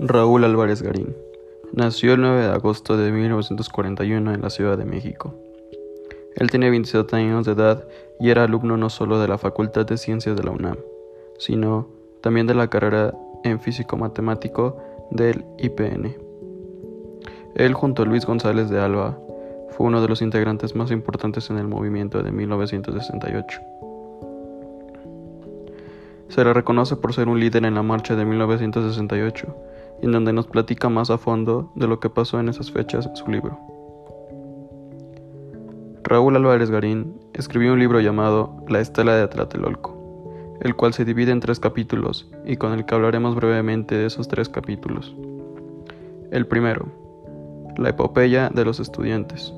Raúl Álvarez Garín nació el 9 de agosto de 1941 en la Ciudad de México. Él tiene 27 años de edad y era alumno no solo de la Facultad de Ciencias de la UNAM, sino también de la carrera en físico-matemático del IPN. Él junto a Luis González de Alba fue uno de los integrantes más importantes en el movimiento de 1968. Se le reconoce por ser un líder en la marcha de 1968 en donde nos platica más a fondo de lo que pasó en esas fechas en su libro. Raúl Álvarez Garín escribió un libro llamado La Estela de Tlatelolco, el cual se divide en tres capítulos y con el que hablaremos brevemente de esos tres capítulos. El primero, la epopeya de los estudiantes.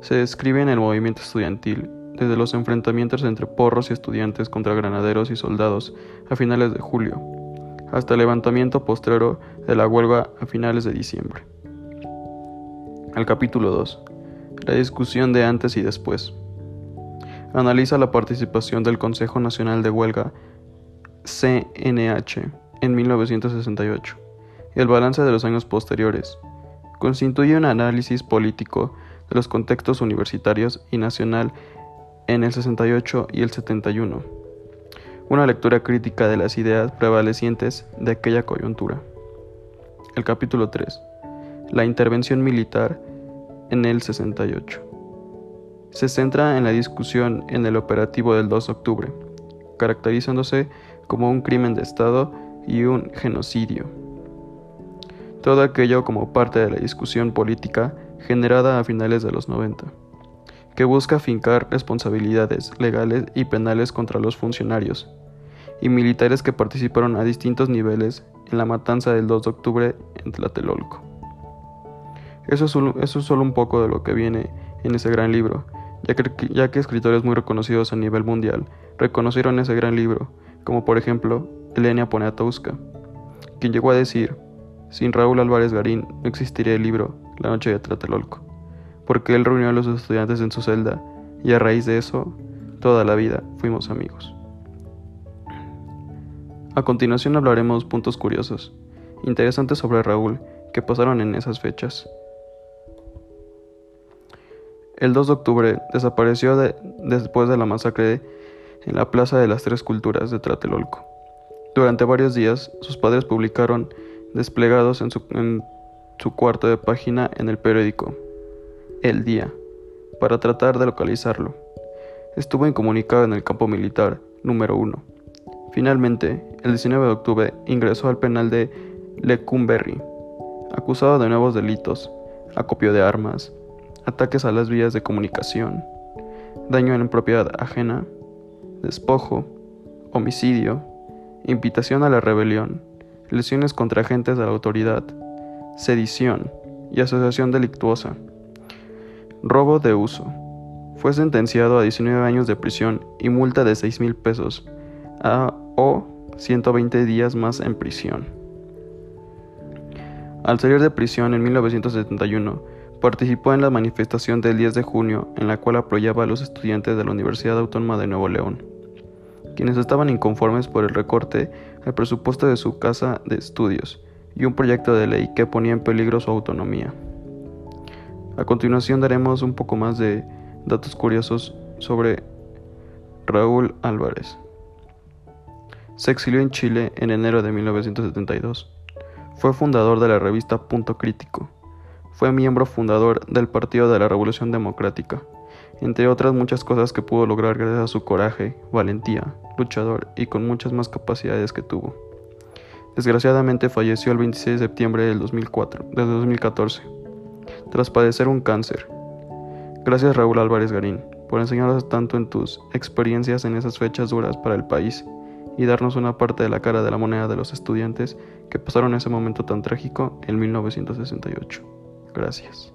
Se describe en el movimiento estudiantil desde los enfrentamientos entre porros y estudiantes contra granaderos y soldados a finales de julio hasta el levantamiento postrero de la huelga a finales de diciembre. El capítulo 2. La discusión de antes y después. Analiza la participación del Consejo Nacional de Huelga CNH en 1968 y el balance de los años posteriores. Constituye un análisis político de los contextos universitarios y nacional en el 68 y el 71 una lectura crítica de las ideas prevalecientes de aquella coyuntura. El capítulo 3. La intervención militar en el 68. Se centra en la discusión en el operativo del 2 de octubre, caracterizándose como un crimen de Estado y un genocidio. Todo aquello como parte de la discusión política generada a finales de los 90 que busca fincar responsabilidades legales y penales contra los funcionarios y militares que participaron a distintos niveles en la matanza del 2 de octubre en Tlatelolco. Eso es, solo, un poco de lo que viene en ese gran libro, ya que, ya que escritores muy reconocidos a nivel mundial reconocieron ese gran libro, como por ejemplo Elenia Poniatowska, quien llegó a decir, sin Raúl Álvarez Garín no existiría el libro La noche de Tlatelolco porque él reunió a los estudiantes en su celda y a raíz de eso, toda la vida fuimos amigos. A continuación hablaremos puntos curiosos, interesantes sobre Raúl, que pasaron en esas fechas. El 2 de octubre desapareció después de la masacre en la Plaza de las Tres Culturas de Tlatelolco. Durante varios días, sus padres publicaron desplegados en su, en su cuarto de página en el periódico el día, para tratar de localizarlo. Estuvo incomunicado en el campo militar número 1. Finalmente, el 19 de octubre ingresó al penal de Lecumberri, acusado de nuevos delitos, acopio de armas, ataques a las vías de comunicación, daño en propiedad ajena, despojo, homicidio, invitación a la rebelión, lesiones contra agentes de la autoridad, sedición y asociación delictuosa. Robo de uso. Fue sentenciado a 19 años de prisión y multa de 6 mil pesos a, o 120 días más en prisión. Al salir de prisión en 1971, participó en la manifestación del 10 de junio en la cual apoyaba a los estudiantes de la Universidad Autónoma de Nuevo León, quienes estaban inconformes por el recorte al presupuesto de su casa de estudios y un proyecto de ley que ponía en peligro su autonomía. A continuación daremos un poco más de datos curiosos sobre Raúl Álvarez. Se exilió en Chile en enero de 1972. Fue fundador de la revista Punto Crítico. Fue miembro fundador del Partido de la Revolución Democrática, entre otras muchas cosas que pudo lograr gracias a su coraje, valentía, luchador y con muchas más capacidades que tuvo. Desgraciadamente falleció el 26 de septiembre del 2004, de 2014 tras padecer un cáncer. Gracias Raúl Álvarez Garín por enseñarnos tanto en tus experiencias en esas fechas duras para el país y darnos una parte de la cara de la moneda de los estudiantes que pasaron ese momento tan trágico en 1968. Gracias.